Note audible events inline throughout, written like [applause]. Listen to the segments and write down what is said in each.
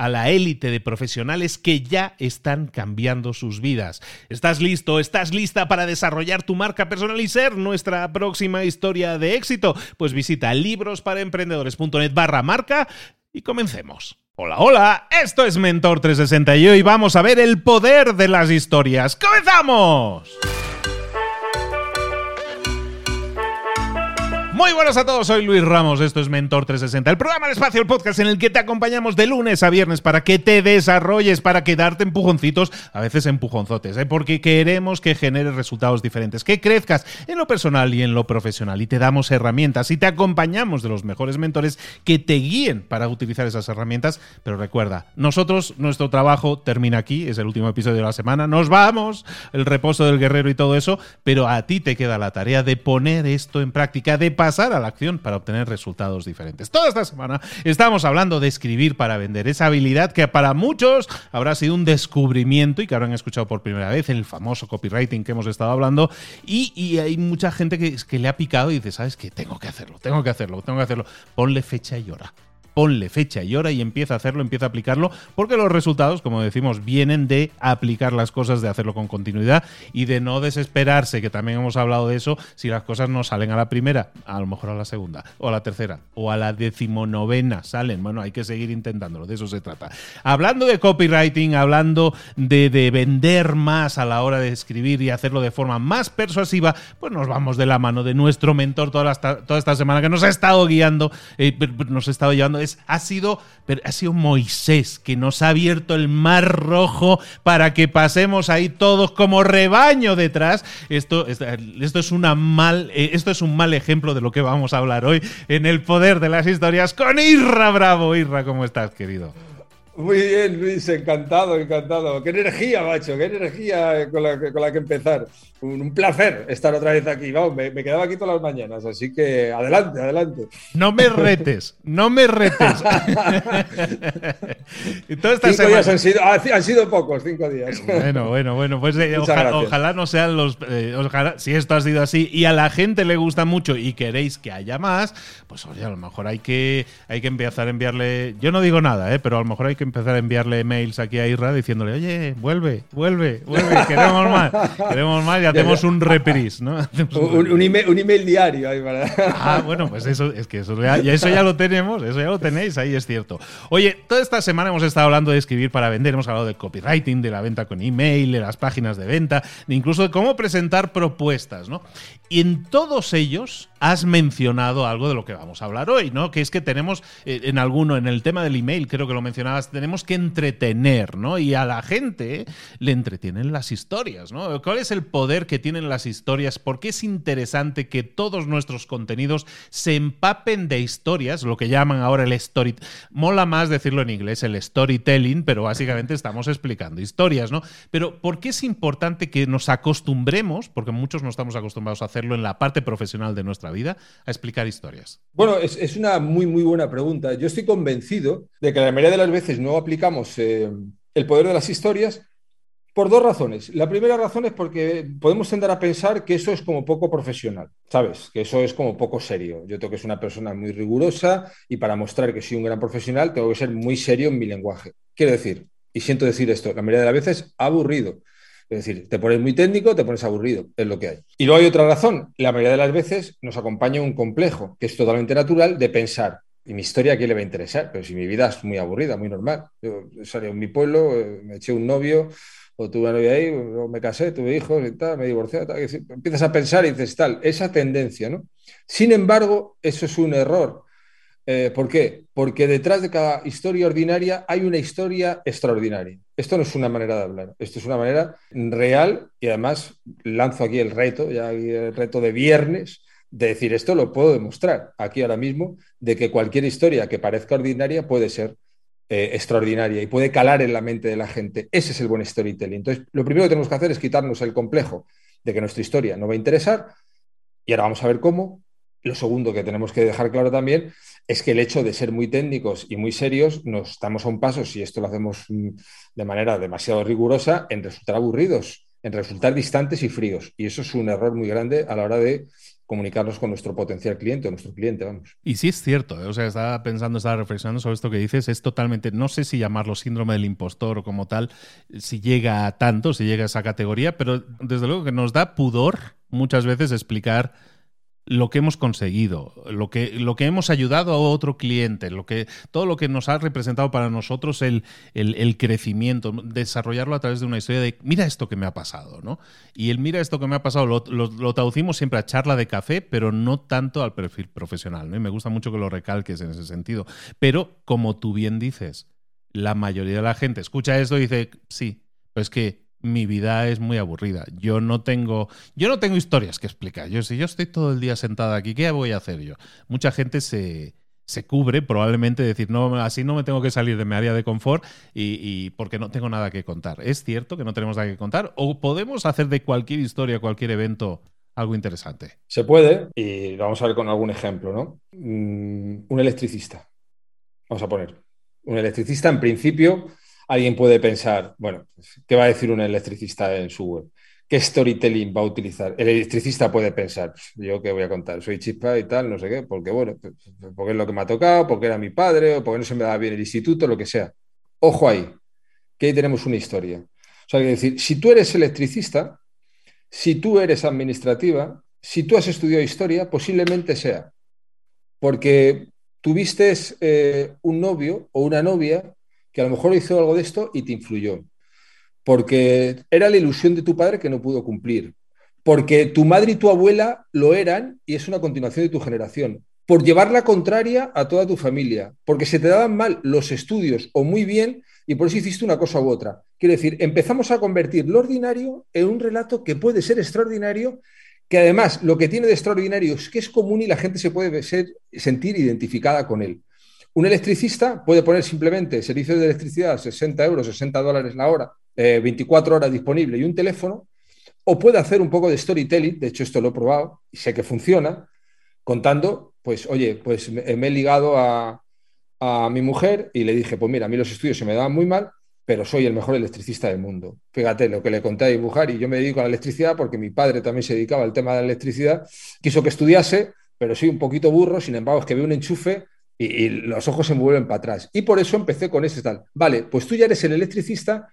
a la élite de profesionales que ya están cambiando sus vidas. ¿Estás listo? ¿Estás lista para desarrollar tu marca personal y ser nuestra próxima historia de éxito? Pues visita librosparaemprendedores.net barra marca y comencemos. Hola, hola, esto es Mentor 360 y hoy vamos a ver el poder de las historias. ¡Comenzamos! Muy buenas a todos, soy Luis Ramos, esto es Mentor 360, el programa de espacio, el podcast en el que te acompañamos de lunes a viernes para que te desarrolles, para que darte empujoncitos, a veces empujonzotes, ¿eh? porque queremos que generes resultados diferentes, que crezcas en lo personal y en lo profesional y te damos herramientas y te acompañamos de los mejores mentores que te guíen para utilizar esas herramientas, pero recuerda, nosotros, nuestro trabajo termina aquí, es el último episodio de la semana, nos vamos, el reposo del guerrero y todo eso, pero a ti te queda la tarea de poner esto en práctica, de pasar pasar a la acción para obtener resultados diferentes. Toda esta semana estamos hablando de escribir para vender, esa habilidad que para muchos habrá sido un descubrimiento y que habrán escuchado por primera vez, el famoso copywriting que hemos estado hablando, y, hay mucha gente que, que le ha picado y dice, ¿sabes qué? Tengo que hacerlo, tengo que hacerlo, tengo que hacerlo. Ponle fecha y hora ponle fecha y hora y empieza a hacerlo, empieza a aplicarlo, porque los resultados, como decimos, vienen de aplicar las cosas, de hacerlo con continuidad y de no desesperarse, que también hemos hablado de eso, si las cosas no salen a la primera, a lo mejor a la segunda, o a la tercera, o a la decimonovena salen. Bueno, hay que seguir intentándolo, de eso se trata. Hablando de copywriting, hablando de, vender más a la hora de escribir y hacerlo de forma más persuasiva, pues nos vamos de la mano de nuestro mentor toda, toda esta semana que nos ha estado guiando, eh, nos ha estado llevando ha, sido, ha sido Moisés que nos ha abierto el mar rojo para que pasemos ahí todos como rebaño detrás. Esto, esto, es, una mal, eh, esto es un mal ejemplo de lo que vamos a hablar hoy en el poder de las historias con Irra Bravo. Irra, ¿cómo estás, querido? Muy bien, Luis, encantado, encantado. Qué energía, macho, qué energía con la, con la que empezar. Un, placer estar otra vez aquí. Vamos, me, quedaba aquí todas las mañanas, así que adelante, adelante. No me retes, no me retes. [laughs] cinco días han sido, han sido pocos, cinco días. Bueno, bueno, bueno, pues eh, ojalá, no sean los. Eh, ojalá, si esto ha sido así y a la gente le gusta mucho y queréis que haya más, pues oye, a lo mejor hay que, hay que empezar a enviarle. Yo no digo nada, ¿eh? pero a lo mejor hay que empezar a enviarle mails aquí a Irra diciéndole, oye, vuelve, vuelve, vuelve, queremos más, queremos más y hacemos un reprise, ¿no? Un, email, diario ahí para... Ah, bueno, pues eso, es que eso ya, eso ya lo tenemos, eso ya lo tenéis, ahí es cierto. Oye, toda esta semana hemos estado hablando de escribir para vender, hemos hablado de copywriting, de la venta con email, de las páginas de venta, incluso de cómo presentar propuestas, ¿no? Y en todos ellos has mencionado algo de lo que vamos a hablar hoy, ¿no? Que es que tenemos eh, en alguno, en el tema del email, creo que lo mencionabas tenemos que entretener, ¿no? Y a la gente le entretienen las historias, ¿no? ¿Cuál es el poder que tienen las historias? ¿Por qué es interesante que todos nuestros contenidos se empapen de historias, lo que llaman ahora el story... Mola más decirlo en inglés, el storytelling, pero básicamente estamos explicando historias, ¿no? Pero ¿por qué es importante que nos acostumbremos, porque muchos no estamos acostumbrados a hacerlo en la parte profesional de nuestra vida, a explicar historias? Bueno, es, una muy, muy buena pregunta. Yo estoy convencido de que la mayoría de las veces no aplicamos eh, el poder de las historias por dos razones. La primera razón es porque podemos tender a pensar que eso es como poco profesional, ¿sabes? Que eso es como poco serio. Yo tengo que ser una persona muy rigurosa y para mostrar que soy un gran profesional tengo que ser muy serio en mi lenguaje. Quiero decir, y siento decir esto, la mayoría de las veces aburrido. Es decir, te pones muy técnico, te pones aburrido, es lo que hay. Y luego hay otra razón, la mayoría de las veces nos acompaña un complejo, que es totalmente natural, de pensar, ¿y mi historia a quién le va a interesar? Pero si mi vida es muy aburrida, muy normal. Yo salí en mi pueblo, eh, me eché un novio, o tuve una novia ahí, o me casé, tuve hijos me divorcié, tal, empiezas a pensar y dices tal, esa tendencia, ¿no? Sin embargo, eso es un error. Eh, ¿Por qué? Porque detrás de cada historia ordinaria hay una historia extraordinaria. Esto no es una manera de hablar, esto es una manera real y además lanzo aquí el reto, ya el reto de viernes, de decir esto lo puedo demostrar aquí ahora mismo, de que cualquier historia que parezca ordinaria puede ser eh, extraordinaria y puede calar en la mente de la gente. Ese es el buen storytelling. Entonces, lo primero que tenemos que hacer es quitarnos el complejo de que nuestra historia no va a interesar y ahora vamos a ver cómo. Lo segundo que tenemos que dejar claro también es que el hecho de ser muy técnicos y muy serios nos estamos a un paso, si esto lo hacemos mm, de manera demasiado rigurosa, en resultar aburridos, en resultar distantes y fríos. Y eso es un error muy grande a la hora de comunicarnos con nuestro potencial cliente o nuestro cliente, vamos. Y sí es cierto, ¿eh? o sea, estaba pensando, estaba reflexionando sobre esto que dices, es totalmente, no sé si llamarlo síndrome del impostor o como tal, si llega a tanto, si llega a esa categoría, pero desde luego que nos da pudor muchas veces explicar lo que hemos conseguido, lo que, lo que hemos ayudado a otro cliente, lo que, todo lo que nos ha representado para nosotros el, el, crecimiento, desarrollarlo a través de una historia de mira esto que me ha pasado, ¿no? Y el mira esto que me ha pasado lo, lo, traducimos siempre a charla de café, pero no tanto al perfil profesional, ¿no? Y me gusta mucho que lo recalques en ese sentido. Pero, como tú bien dices, la mayoría de la gente escucha esto y dice, sí, pues que mi vida es muy aburrida. Yo no tengo, yo no tengo historias que explicar. Yo, si yo estoy todo el día sentada aquí, ¿qué voy a hacer yo? Mucha gente se, se cubre, probablemente decir, no, así no me tengo que salir de mi área de confort y, porque no tengo nada que contar. ¿Es cierto que no tenemos nada que contar? ¿O podemos hacer de cualquier historia, cualquier evento, algo interesante? Se puede, y vamos a ver con algún ejemplo, ¿no? Mm, un electricista. Vamos a poner. Un electricista, en principio, alguien puede pensar, bueno, ¿qué va a decir un electricista en su web? ¿Qué storytelling va a utilizar? El electricista puede pensar, yo qué voy a contar, soy chispa y tal, no sé qué, porque bueno, pues, porque es lo que me ha tocado, porque era mi padre, o porque no se me da bien el instituto, lo que sea. Ojo ahí, que ahí tenemos una historia. O sea, que decir, si tú eres electricista, si tú eres administrativa, si tú has estudiado historia, posiblemente sea porque tuviste eh, un novio o una novia que a lo mejor hizo algo de esto y te influyó. Porque era la ilusión de tu padre que no pudo cumplir. Porque tu madre y tu abuela lo eran y es una continuación de tu generación. Por llevar la contraria a toda tu familia. Porque se te daban mal los estudios o muy bien y por eso hiciste una cosa u otra. Quiero decir, empezamos a convertir lo ordinario en un relato que puede ser extraordinario que además lo que tiene de extraordinario es que es común y la gente se puede sentir identificada con él. Un electricista puede poner simplemente servicio de electricidad 60 euros, 60 dólares la hora, 24 eh, horas disponible y un teléfono, o puede hacer un poco de storytelling, de hecho esto lo he probado y sé que funciona, contando, pues oye, pues me, he ligado a, a, mi mujer y le dije, pues mira, a mí los estudios se me daban muy mal, pero soy el mejor electricista del mundo. Fíjate lo que le conté a dibujar y yo me dedico a la electricidad porque mi padre también se dedicaba al tema de la electricidad, quiso que estudiase, pero soy un poquito burro, sin embargo es que veo un enchufe y, los ojos se me vuelven para atrás. Y por eso empecé con ese tal. Vale, pues tú ya eres el electricista,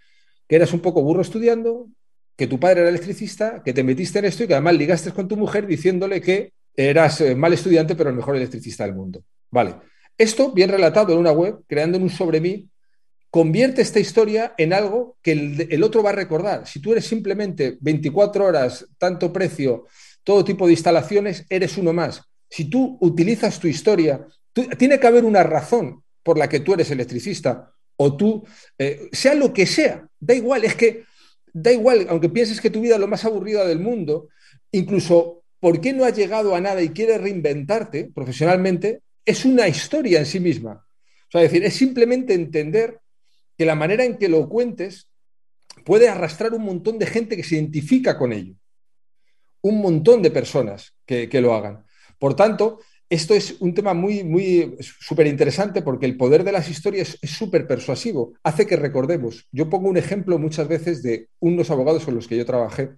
que eras un poco burro estudiando, que tu padre era electricista, que te metiste en esto y que además ligaste con tu mujer diciéndole que eras eh, mal estudiante, pero el mejor electricista del mundo. Vale. Esto, bien relatado en una web, creando un sobre mí, convierte esta historia en algo que el, otro va a recordar. Si tú eres simplemente 24 horas, tanto precio, todo tipo de instalaciones, eres uno más. Si tú utilizas tu historia tiene que haber una razón por la que tú eres electricista o tú, eh, sea lo que sea, da igual, es que da igual, aunque pienses que tu vida es lo más aburrida del mundo, incluso por qué no has llegado a nada y quieres reinventarte profesionalmente, es una historia en sí misma. O sea, es decir, es simplemente entender que la manera en que lo cuentes puede arrastrar un montón de gente que se identifica con ello. Un montón de personas que, que lo hagan. Por tanto, esto es un tema muy, muy súper interesante porque el poder de las historias es súper persuasivo, hace que recordemos. Yo pongo un ejemplo muchas veces de unos abogados con los que yo trabajé.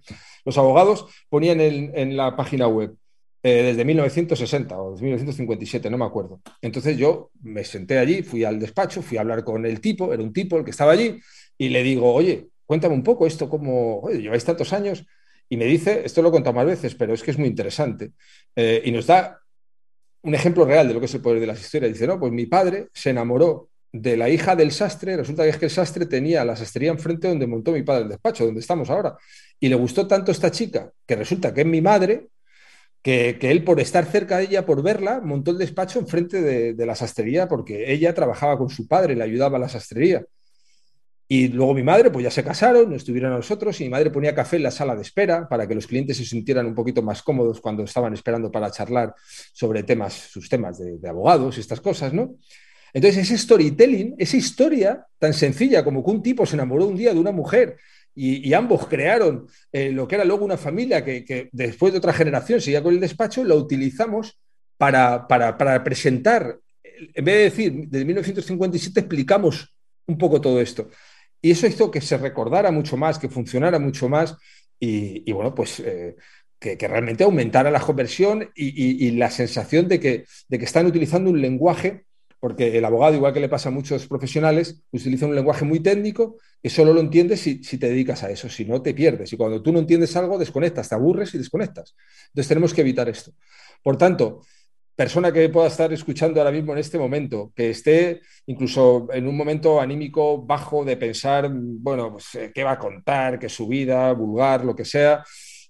Los abogados ponían en, la página web eh, desde 1960 o 1957, no me acuerdo. Entonces yo me senté allí, fui al despacho, fui a hablar con el tipo, era un tipo el que estaba allí, y le digo, oye, cuéntame un poco esto, cómo lleváis tantos años. Y me dice, esto lo he contado más veces, pero es que es muy interesante. Eh, y nos da un ejemplo real de lo que es el poder de las historias. Dice, no, pues mi padre se enamoró de la hija del sastre, resulta que es que el sastre tenía la sastrería enfrente donde montó mi padre el despacho, donde estamos ahora. Y le gustó tanto esta chica, que resulta que es mi madre, que, él por estar cerca de ella, por verla, montó el despacho enfrente de, de la sastrería porque ella trabajaba con su padre, le ayudaba a la sastrería. Y luego mi madre, pues ya se casaron, estuvieron a nosotros y mi madre ponía café en la sala de espera para que los clientes se sintieran un poquito más cómodos cuando estaban esperando para charlar sobre temas, sus temas de, abogados y estas cosas, ¿no? Entonces, ese storytelling, esa historia tan sencilla como que un tipo se enamoró un día de una mujer y, ambos crearon eh, lo que era luego una familia que, después de otra generación seguía con el despacho, la utilizamos para, para, para presentar, en vez de decir, desde 1957 explicamos un poco todo esto. Y eso hizo que se recordara mucho más, que funcionara mucho más y, bueno, pues eh, que, realmente aumentara la conversión y, la sensación de que, de que están utilizando un lenguaje, porque el abogado, igual que le pasa a muchos profesionales, utiliza un lenguaje muy técnico que solo lo entiendes si, si te dedicas a eso, si no te pierdes. Y cuando tú no entiendes algo, desconectas, te aburres y desconectas. Entonces tenemos que evitar esto. Por tanto, persona que pueda estar escuchando ahora mismo en este momento, que esté incluso en un momento anímico bajo de pensar, bueno, pues, eh, qué va a contar, qué su vida, vulgar, lo que sea,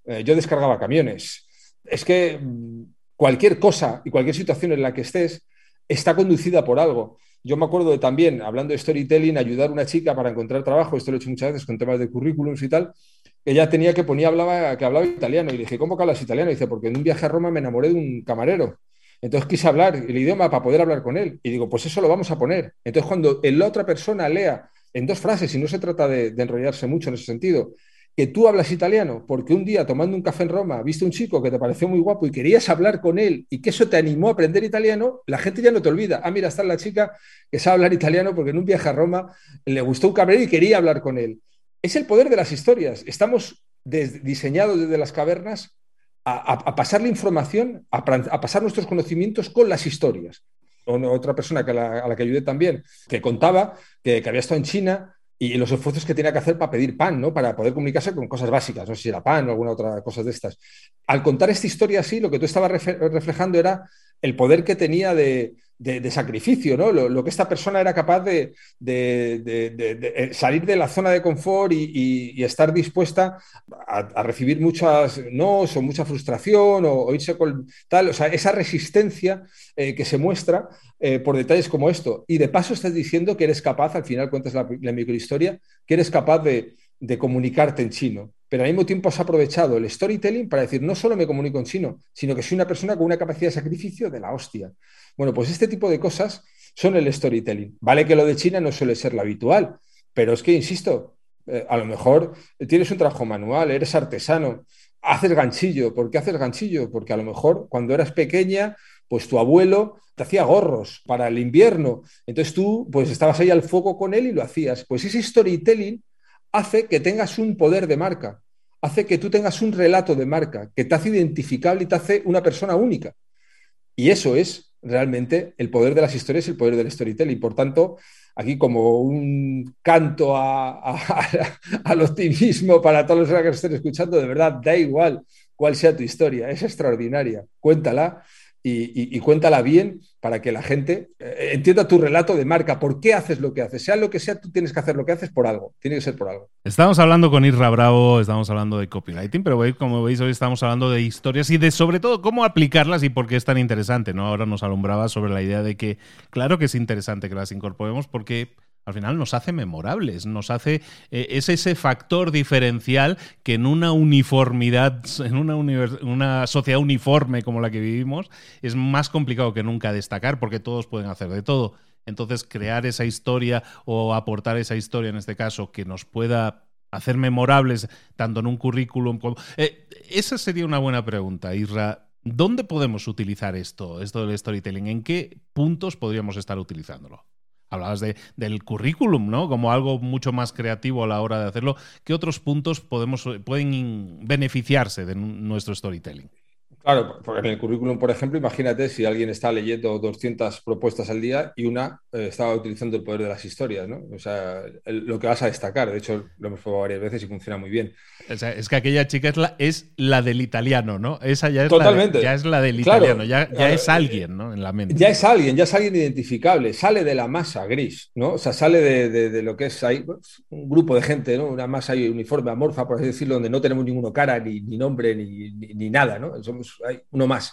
eh, yo descargaba camiones. Es que mm, cualquier cosa y cualquier situación en la que estés está conducida por algo. Yo me acuerdo de también, hablando de storytelling, ayudar a una chica para encontrar trabajo, esto lo he hecho muchas veces con temas de currículums y tal, ella tenía que ponía, hablaba, que hablaba italiano, y le dije, ¿cómo que hablas italiano? Y dice, porque en un viaje a Roma me enamoré de un camarero. Entonces quise hablar el idioma para poder hablar con él. Y digo, pues eso lo vamos a poner. Entonces cuando la otra persona lea en dos frases, y no se trata de, enrollarse mucho en ese sentido, que tú hablas italiano porque un día tomando un café en Roma viste un chico que te pareció muy guapo y querías hablar con él y que eso te animó a aprender italiano, la gente ya no te olvida. Ah, mira, está la chica que sabe hablar italiano porque en un viaje a Roma le gustó un camarero y quería hablar con él. Es el poder de las historias. Estamos diseñados desde las cavernas a, pasar la información, a, pasar nuestros conocimientos con las historias. Otra persona a la que ayudé también, que contaba que, había estado en China y los esfuerzos que tenía que hacer para pedir pan, ¿no? Para poder comunicarse con cosas básicas, no sé si era pan o alguna otra cosa de estas. Al contar esta historia así, lo que tú estabas reflejando era el poder que tenía de, sacrificio, ¿no? Lo, que esta persona era capaz de, eh, salir de la zona de confort y, estar dispuesta a, recibir muchas no o mucha frustración o, irse con tal, o sea, esa resistencia eh, que se muestra eh, por detalles como esto. Y de paso estás diciendo que eres capaz, al final cuentas la, la microhistoria, que eres capaz de, de comunicarte en chino, pero al mismo tiempo has aprovechado el storytelling para decir, no solo me comunico en chino, sino que soy una persona con una capacidad de sacrificio de la hostia. Bueno, pues este tipo de cosas son el storytelling. Vale que lo de China no suele ser lo habitual, pero es que, insisto, eh, a lo mejor tienes un trabajo manual, eres artesano, haces ganchillo. ¿Por qué haces ganchillo? Porque a lo mejor cuando eras pequeña, pues tu abuelo te hacía gorros para el invierno. Entonces tú, pues estabas ahí al fuego con él y lo hacías. Pues ese storytelling hace que tengas un poder de marca, hace que tú tengas un relato de marca, que te hace identificable y te hace una persona única. Y eso es realmente el poder de las historias y el poder del storytelling. Por tanto, aquí como un canto al optimismo para todos los que estén escuchando, de verdad, da igual cuál sea tu historia, es extraordinaria. Cuéntala y, cuéntala bien para que la gente eh, entienda tu relato de marca, por qué haces lo que haces. Sea lo que sea, tú tienes que hacer lo que haces por algo, tiene que ser por algo. Estamos hablando con Isra Bravo, estamos hablando de copywriting, pero como veis hoy estamos hablando de historias y de sobre todo cómo aplicarlas y por qué es tan interesante. ¿no? Ahora nos alumbraba sobre la idea de que, claro que es interesante que las incorporemos porque al final nos hace memorables, nos hace, eh, es ese factor diferencial que en una uniformidad, en una, una sociedad uniforme como la que vivimos, es más complicado que nunca destacar porque todos pueden hacer de todo. Entonces, crear esa historia o aportar esa historia, en este caso, que nos pueda hacer memorables tanto en un currículum como... Eh, esa sería una buena pregunta, Isra. ¿Dónde podemos utilizar esto, esto del storytelling? ¿En qué puntos podríamos estar utilizándolo? Hablabas de, del currículum, ¿no? Como algo mucho más creativo a la hora de hacerlo. ¿Qué otros puntos podemos, pueden beneficiarse de nuestro storytelling? Claro, porque en el currículum, por ejemplo, imagínate si alguien está leyendo 200 propuestas al día y una eh, estaba utilizando el poder de las historias, ¿no? O sea, lo que vas a destacar, de hecho lo hemos probado varias veces y funciona muy bien. O sea, es que aquella chica es la, es la del italiano, ¿no? Esa ya es, Totalmente. La, ya es la del italiano, ya, ya es alguien, ¿no? En la mente. Ya es alguien, ya es alguien identificable, sale de la masa gris, ¿no? O sea, sale de, de, lo que es ahí, pues, un grupo de gente, ¿no? Una masa uniforme, amorfa, por así decirlo, donde no tenemos ninguno cara, ni, ni nombre, ni, ni, ni nada, ¿no? Somos hay uno más.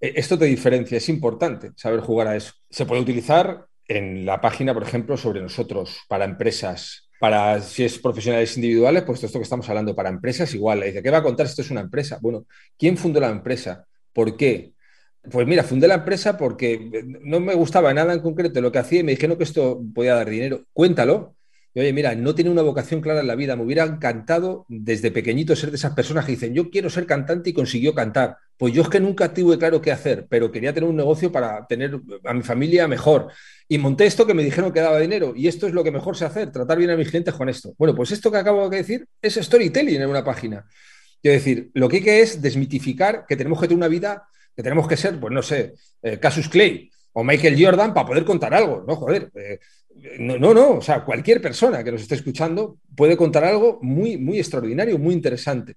E, esto te diferencia, es importante saber jugar a eso. Se puede utilizar en la página, por ejemplo, sobre nosotros, para empresas, para si es profesionales individuales, pues esto que estamos hablando para empresas, igual. Dice, ¿qué va a contar? Esto es una empresa. Bueno, ¿quién fundó la empresa? ¿Por qué? Pues mira, fundé la empresa porque no me gustaba nada en concreto lo que hacía y me dijeron que esto podía dar dinero. Cuéntalo, oye, mira, no tiene una vocación clara en la vida. Me hubiera encantado desde pequeñito ser de esas personas que dicen, yo quiero ser cantante y consiguió cantar. Pues yo es que nunca tuve claro qué hacer, pero quería tener un negocio para tener a mi familia mejor. Y monté esto que me dijeron que daba dinero. Y esto es lo que mejor sé hacer, tratar bien a mis clientes con esto. Bueno, pues esto que acabo de decir es storytelling en una página. Quiero decir, lo que hay que es desmitificar que tenemos que tener una vida, que tenemos que ser, pues no sé, eh, Casus Clay o Michael Jordan para poder contar algo. No, joder. Eh, no, no, no, o sea, cualquier persona que nos esté escuchando puede contar algo muy, muy extraordinario, muy interesante.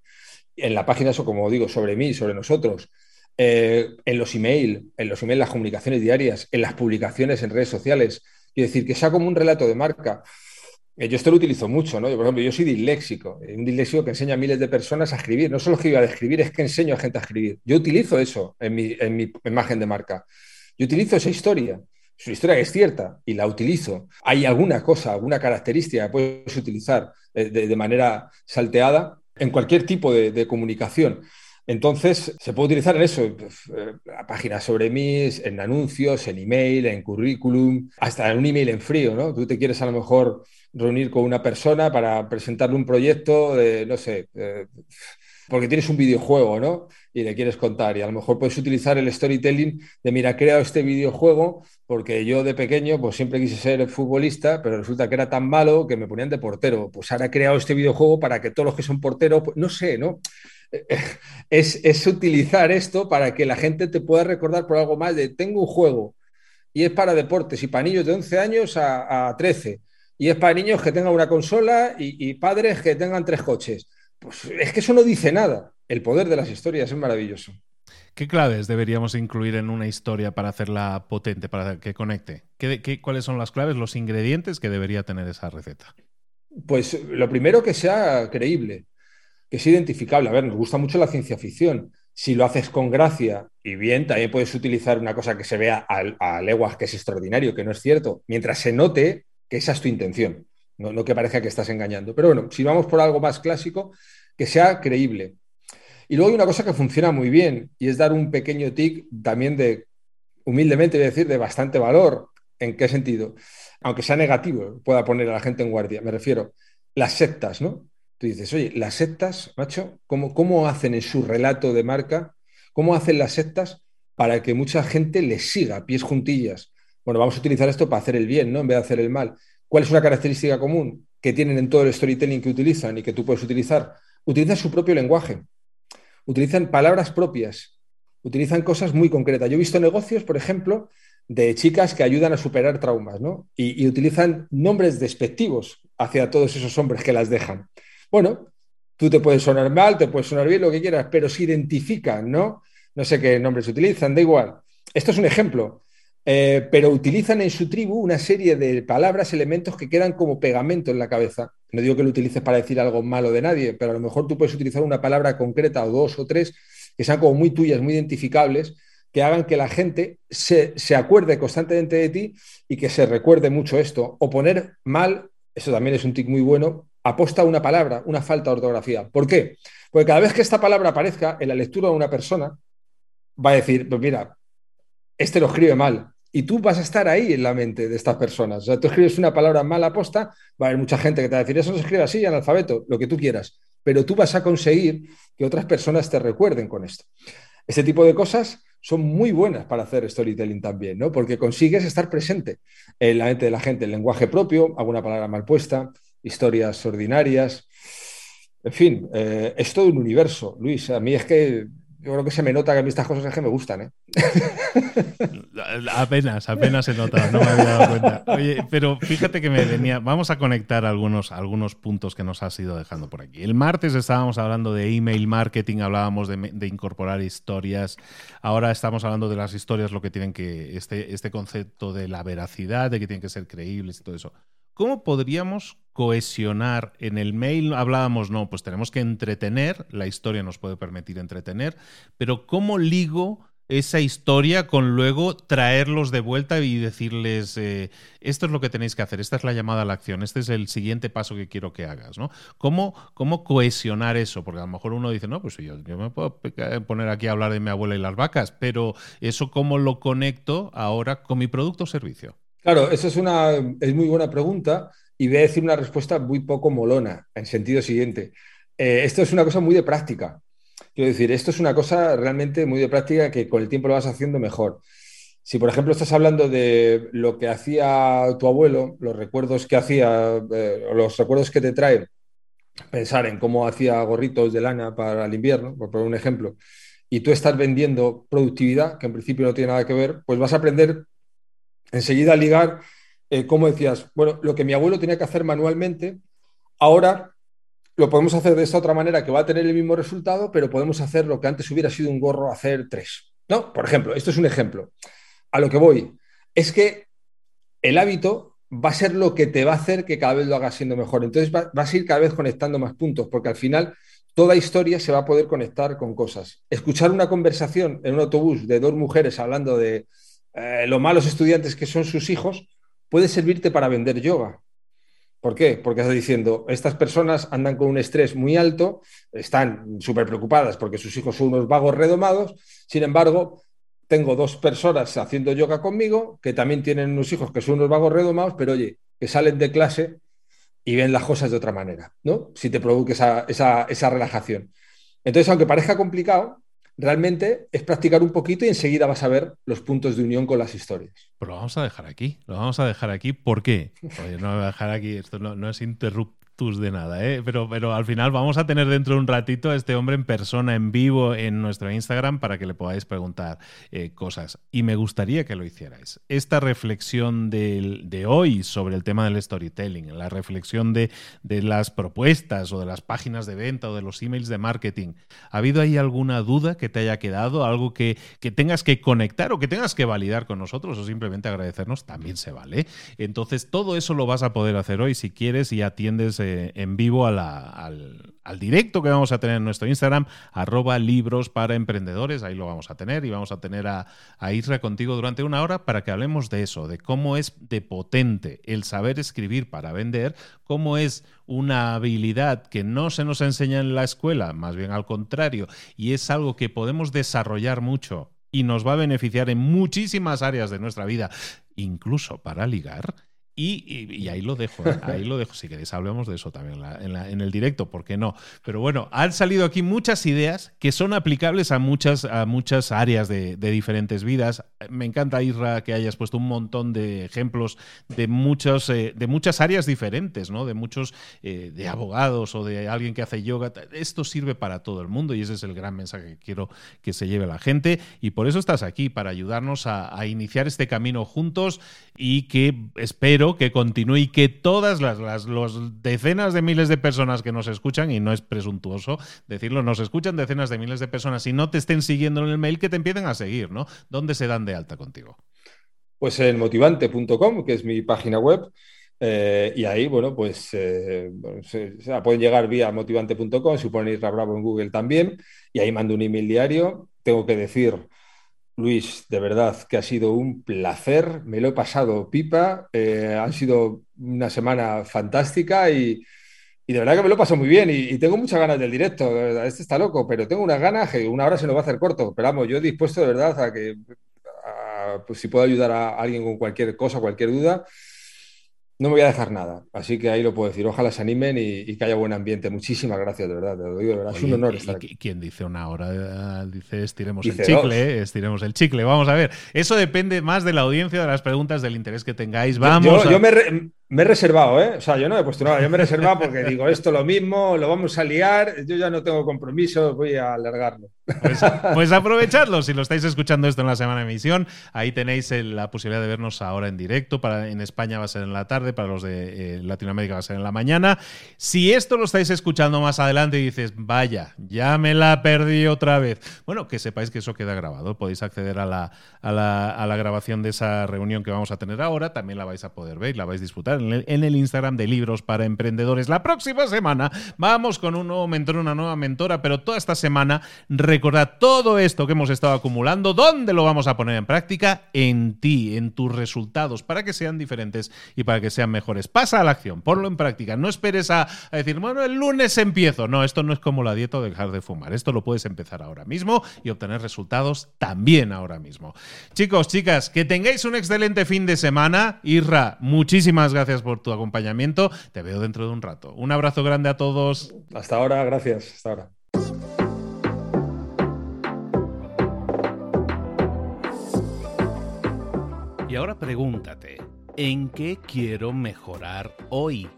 En la página, eso como digo, sobre mí, sobre nosotros, eh, en los emails, en los emails, las comunicaciones diarias, en las publicaciones en redes sociales. Quiero decir, que sea como un relato de marca. Eh, yo esto lo utilizo mucho, ¿no? Yo, por ejemplo, yo soy disléxico, eh, un disléxico que enseña a miles de personas a escribir. No solo iba a escribir, es que enseño a gente a escribir. Yo utilizo eso en mi, en mi imagen de marca. Yo utilizo esa historia su historia es cierta y la utilizo. Hay alguna cosa, alguna característica que puedes utilizar de, manera salteada en cualquier tipo de, comunicación. Entonces, se puede utilizar en eso, pues, eh, páginas sobre mí, en anuncios, en email, en currículum, hasta en un email en frío, ¿no? Tú te quieres a lo mejor reunir con una persona para presentarle un proyecto de, no sé, eh, porque tienes un videojuego, ¿no? Y le quieres contar. Y a lo mejor puedes utilizar el storytelling de, mira, he creado este videojuego porque yo de pequeño pues siempre quise ser futbolista, pero resulta que era tan malo que me ponían de portero. Pues ahora he creado este videojuego para que todos los que son porteros, pues, no sé, ¿no? [laughs] Es, es utilizar esto para que la gente te pueda recordar por algo más de, tengo un juego y es para deportes y para niños de 11 años a, 13. Y es para niños que tengan una consola y padres que tengan tres coches pues es que eso no dice nada. El poder de las historias es maravilloso. ¿Qué claves deberíamos incluir en una historia para hacerla potente, para que conecte? ¿Qué, cuáles son las claves, los ingredientes que debería tener esa receta? Pues lo primero que sea creíble, que sea identificable. A ver, nos gusta mucho la ciencia ficción. Si lo haces con gracia y bien, también puedes utilizar una cosa que se vea a, a leguas, que es extraordinario, que no es cierto, mientras se note que esa es tu intención no, que parezca que estás engañando. Pero bueno, si vamos por algo más clásico, que sea creíble. Y luego hay una cosa que funciona muy bien y es dar un pequeño tic también de, humildemente voy a decir, de bastante valor. ¿En qué sentido? Aunque sea negativo, pueda poner a la gente en guardia. Me refiero, las sectas, ¿no? Tú dices, oye, las sectas, macho, ¿cómo, cómo hacen en su relato de marca? ¿Cómo hacen las sectas para que mucha gente les siga, pies juntillas? Bueno, vamos a utilizar esto para hacer el bien, ¿no? En vez de hacer el mal. ¿Cuál es una característica común que tienen en todo el storytelling que utilizan y que tú puedes utilizar? Utilizan su propio lenguaje, utilizan palabras propias, utilizan cosas muy concretas. Yo he visto negocios, por ejemplo, de chicas que ayudan a superar traumas, ¿no? Y, utilizan nombres despectivos hacia todos esos hombres que las dejan. Bueno, tú te puedes sonar mal, te puedes sonar bien, lo que quieras, pero se identifican, ¿no? No sé qué nombres utilizan, da igual. Esto es un ejemplo. Eh, pero utilizan en su tribu una serie de palabras, elementos que quedan como pegamento en la cabeza. No digo que lo utilices para decir algo malo de nadie, pero a lo mejor tú puedes utilizar una palabra concreta o dos o tres que sean como muy tuyas, muy identificables, que hagan que la gente se, se, acuerde constantemente de ti y que se recuerde mucho esto. O poner mal, eso también es un tic muy bueno, aposta una palabra, una falta de ortografía. ¿Por qué? Porque cada vez que esta palabra aparezca en la lectura de una persona, va a decir, pues mira, este lo escribe mal. Y tú vas a estar ahí en la mente de estas personas. O sea, tú escribes una palabra mal aposta, va a haber mucha gente que te va a decir, eso se escribe así, en alfabeto, lo que tú quieras. Pero tú vas a conseguir que otras personas te recuerden con esto. Este tipo de cosas son muy buenas para hacer storytelling también, ¿no? Porque consigues estar presente en la mente de la gente, el lenguaje propio, alguna palabra mal puesta, historias ordinarias. En fin, eh, es todo un universo, Luis. A mí es que yo creo que se me nota que a mí estas cosas es que me gustan, ¿eh? apenas, apenas se nota, no me había dado cuenta. Oye, pero fíjate que me venía. Vamos a conectar algunos, algunos puntos que nos has ido dejando por aquí. El martes estábamos hablando de email marketing, hablábamos de, de incorporar historias. Ahora estamos hablando de las historias, lo que tienen que. Este, este concepto de la veracidad, de que tienen que ser creíbles y todo eso. ¿Cómo podríamos cohesionar en el mail? Hablábamos, no, pues tenemos que entretener, la historia nos puede permitir entretener, pero ¿cómo ligo esa historia con luego traerlos de vuelta y decirles, eh, esto es lo que tenéis que hacer, esta es la llamada a la acción, este es el siguiente paso que quiero que hagas, ¿no? ¿Cómo, cómo cohesionar eso? Porque a lo mejor uno dice, no, pues yo, yo me puedo poner aquí a hablar de mi abuela y las vacas, pero eso cómo lo conecto ahora con mi producto o servicio. Claro, esa es una es muy buena pregunta y voy a decir una respuesta muy poco molona, en sentido siguiente. Eh, esto es una cosa muy de práctica. Quiero decir, esto es una cosa realmente muy de práctica que con el tiempo lo vas haciendo mejor. Si, por ejemplo, estás hablando de lo que hacía tu abuelo, los recuerdos que hacía, eh, los recuerdos que te trae, pensar en cómo hacía gorritos de lana para el invierno, por poner un ejemplo, y tú estás vendiendo productividad, que en principio no tiene nada que ver, pues vas a aprender enseguida ligar, eh, como decías, bueno, lo que mi abuelo tenía que hacer manualmente, ahora lo podemos hacer de esta otra manera que va a tener el mismo resultado, pero podemos hacer lo que antes hubiera sido un gorro hacer tres. ¿No? Por ejemplo, esto es un ejemplo. A lo que voy es que el hábito va a ser lo que te va a hacer que cada vez lo hagas siendo mejor. Entonces vas a ir cada vez conectando más puntos, porque al final toda historia se va a poder conectar con cosas. Escuchar una conversación en un autobús de dos mujeres hablando de, eh, los malos estudiantes que son sus hijos, puede servirte para vender yoga. ¿Por qué? Porque estás diciendo, estas personas andan con un estrés muy alto, están súper preocupadas porque sus hijos son unos vagos redomados, sin embargo, tengo dos personas haciendo yoga conmigo que también tienen unos hijos que son unos vagos redomados, pero oye, que salen de clase y ven las cosas de otra manera, ¿no? Si te provoque esa, esa relajación. Entonces, aunque parezca complicado, realmente es practicar un poquito y enseguida vas a ver los puntos de unión con las historias. Pero lo vamos a dejar aquí, lo vamos a dejar aquí. ¿Por qué? Oye, no voy a dejar aquí, esto no, es interrupto de nada, ¿eh? pero, pero al final vamos a tener dentro de un ratito a este hombre en persona, en vivo, en nuestro Instagram para que le podáis preguntar eh, cosas. Y me gustaría que lo hicierais. Esta reflexión de, de hoy sobre el tema del storytelling, la reflexión de, de, las propuestas o de las páginas de venta o de los emails de marketing, ¿ha habido ahí alguna duda que te haya quedado? ¿Algo que, que tengas que conectar o que tengas que validar con nosotros o simplemente agradecernos? También se vale. Entonces, todo eso lo vas a poder hacer hoy si quieres y atiendes eh, en vivo al, directo que vamos a tener en nuestro Instagram, arroba libros para emprendedores, ahí lo vamos a tener y vamos a tener a, a Isra contigo durante una hora para que hablemos de eso, de cómo es de potente el saber escribir para vender, cómo es una habilidad que no se nos enseña en la escuela, más bien al contrario, y es algo que podemos desarrollar mucho y nos va a beneficiar en muchísimas áreas de nuestra vida, incluso para ligar y, ahí lo dejo, ¿eh? ahí lo dejo. Si queréis, hablemos de eso también en, el directo, ¿por qué no? Pero bueno, han salido aquí muchas ideas que son aplicables a muchas, a muchas áreas de, diferentes vidas. Me encanta, Isra, que hayas puesto un montón de ejemplos de, muchos, eh, de muchas áreas diferentes, ¿no? De muchos, eh, de abogados o de alguien que hace yoga. Esto sirve para todo el mundo y ese es el gran mensaje que quiero que se lleve la gente. Y por eso estás aquí, para ayudarnos a, a iniciar este camino juntos y que espero que continúe y que todas las, las decenas de miles de personas que nos escuchan, y no es presuntuoso decirlo, nos escuchan decenas de miles de personas y no te estén siguiendo en el mail, que te empiecen a seguir, ¿no? ¿Dónde se dan de alta contigo? Pues en motivante.com, que es mi página web. Eh, y ahí, bueno, pues eh, se, pueden llegar vía motivante.com, si ponen Bravo en Google también, y ahí mando un email diario. Tengo que decir Luis, de verdad que ha sido un placer, me lo he pasado pipa, eh, ha sido una semana fantástica y, y, de verdad que me lo he pasado muy bien y, tengo muchas ganas del directo, este está loco, pero tengo unas ganas que una hora se nos va a hacer corto, pero vamos, yo dispuesto de verdad a que, pues si puedo ayudar a alguien con cualquier cosa, cualquier duda, no me voy a dejar nada. Así que ahí lo puedo decir. Ojalá se animen y, que haya buen ambiente. Muchísimas gracias, de verdad. Te lo digo, de verdad. es un honor estar aquí. ¿Quién dice una hora? Dice estiremos el chicle, estiremos el chicle. Vamos a ver. Eso depende más de la audiencia, de las preguntas, del interés que tengáis. Vamos. Yo, me, me he reservado, ¿eh? O sea, yo no he puesto nada, yo me he reservado porque digo, esto lo mismo, lo vamos a liar, yo ya no tengo compromiso, voy a alargarlo. Pues, pues aprovechadlo, si lo estáis escuchando esto en la semana de emisión, ahí tenéis la posibilidad de vernos ahora en directo, para, en España va a ser en la tarde, para los de eh, Latinoamérica va a ser en la mañana. Si esto lo estáis escuchando más adelante y dices, vaya, ya me la perdí otra vez, bueno, que sepáis que eso queda grabado, podéis acceder a la, a la, a la grabación de esa reunión que vamos a tener ahora, también la vais a poder ver y la vais a disfrutar en el, Instagram de Libros para Emprendedores. La próxima semana vamos con un nuevo mentor, una nueva mentora, pero toda esta semana recordad todo esto que hemos estado acumulando, ¿dónde lo vamos a poner en práctica? En ti, en tus resultados, para que sean diferentes y para que sean mejores. Pasa a la acción, ponlo en práctica. No esperes a, a decir, bueno, el lunes empiezo. No, esto no es como la dieta o dejar de fumar. Esto lo puedes empezar ahora mismo y obtener resultados también ahora mismo. Chicos, chicas, que tengáis un excelente fin de semana. Irra, muchísimas gracias por tu acompañamiento. Te veo dentro de un rato. Un abrazo grande a todos. Hasta ahora, gracias. Hasta ahora. Y ahora pregúntate, ¿en qué quiero mejorar hoy?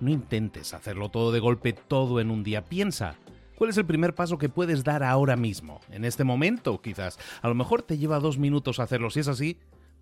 No intentes hacerlo todo de golpe, todo en un día. Piensa, ¿Cuál es el primer paso que puedes dar ahora mismo? En este momento, quizás. A lo mejor te lleva dos minutos hacerlo. Si es así,